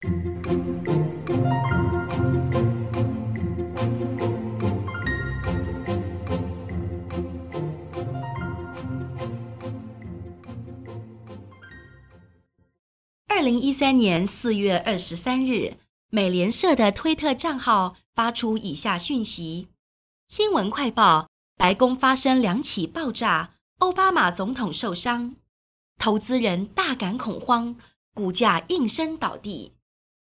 二零一三年四月二十三日，美联社的推特账号发出以下讯息：新闻快报，白宫发生两起爆炸，奥巴马总统受伤，投资人大感恐慌，股价应声倒地。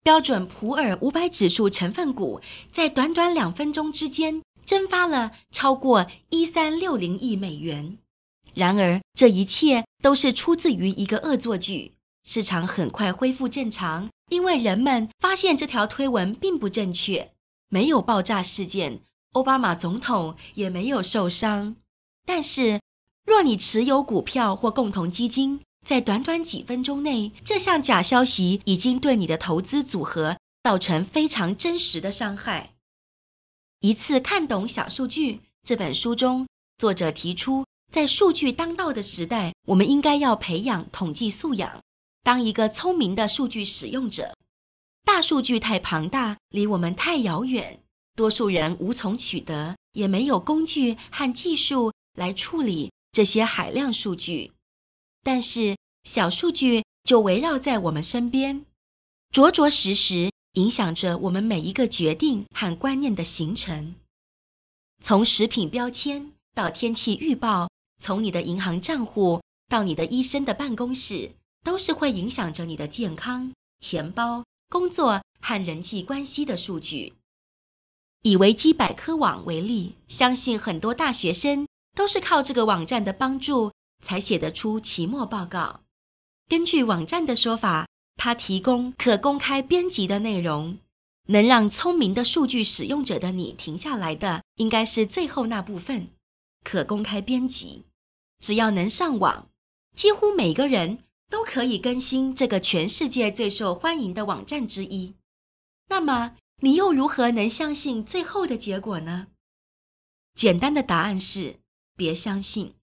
标准普尔五百指数成分股在短短两分钟之间蒸发了超过一三六零亿美元。然而，这一切都是出自于一个恶作剧。市场很快恢复正常，因为人们发现这条推文并不正确，没有爆炸事件，奥巴马总统也没有受伤。但是，若你持有股票或共同基金，在短短几分钟内，这项假消息已经对你的投资组合造成非常真实的伤害。一次看懂小数据这本书中，作者提出，在数据当道的时代，我们应该要培养统计素养。当一个聪明的数据使用者，大数据太庞大，离我们太遥远，多数人无从取得，也没有工具和技术来处理这些海量数据。但是小数据就围绕在我们身边，着着实实影响着我们每一个决定和观念的形成。从食品标签到天气预报，从你的银行账户到你的医生的办公室。都是会影响着你的健康、钱包、工作和人际关系的数据。以维基百科网为例，相信很多大学生都是靠这个网站的帮助才写得出期末报告。根据网站的说法，它提供可公开编辑的内容，能让聪明的数据使用者的你停下来的，应该是最后那部分——可公开编辑。只要能上网，几乎每个人。都可以更新这个全世界最受欢迎的网站之一。那么，你又如何能相信最后的结果呢？简单的答案是：别相信。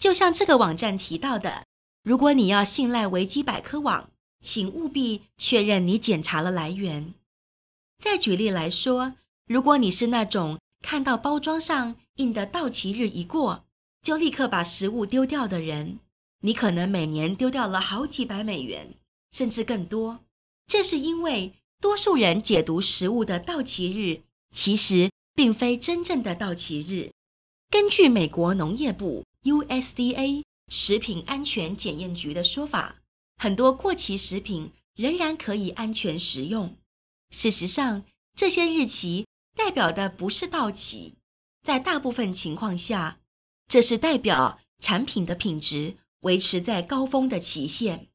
就像这个网站提到的，如果你要信赖维基百科网，请务必确认你检查了来源。再举例来说，如果你是那种看到包装上印的到期日一过，就立刻把食物丢掉的人。你可能每年丢掉了好几百美元，甚至更多。这是因为多数人解读食物的到期日，其实并非真正的到期日。根据美国农业部 （USDA） 食品安全检验局的说法，很多过期食品仍然可以安全食用。事实上，这些日期代表的不是到期，在大部分情况下，这是代表产品的品质。维持在高峰的期限，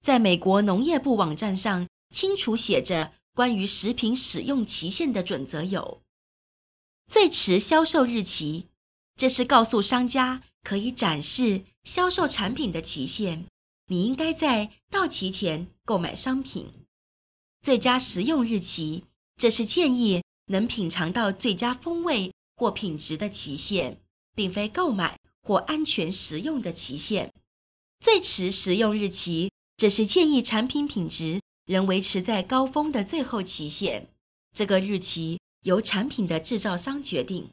在美国农业部网站上清楚写着关于食品使用期限的准则有：最迟销售日期，这是告诉商家可以展示销售产品的期限，你应该在到期前购买商品；最佳食用日期，这是建议能品尝到最佳风味或品质的期限，并非购买。或安全食用的期限，最迟食用日期，这是建议产品品质仍维持在高峰的最后期限。这个日期由产品的制造商决定。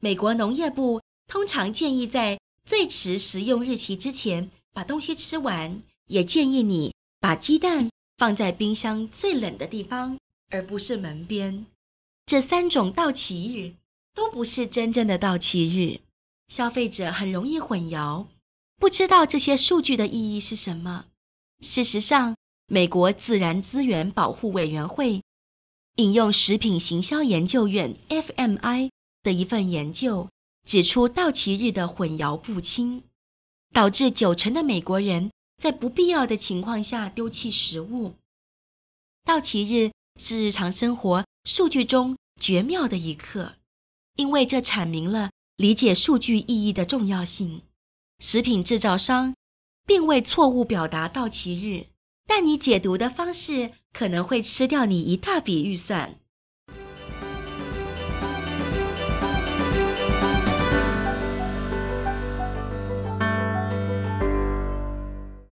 美国农业部通常建议在最迟食用日期之前把东西吃完，也建议你把鸡蛋放在冰箱最冷的地方，而不是门边。这三种到期日都不是真正的到期日。消费者很容易混淆，不知道这些数据的意义是什么。事实上，美国自然资源保护委员会引用食品行销研究院 （FMI） 的一份研究，指出到期日的混淆不清，导致九成的美国人在不必要的情况下丢弃食物。到期日是日常生活数据中绝妙的一刻，因为这阐明了。理解数据意义的重要性。食品制造商并未错误表达到期日，但你解读的方式可能会吃掉你一大笔预算。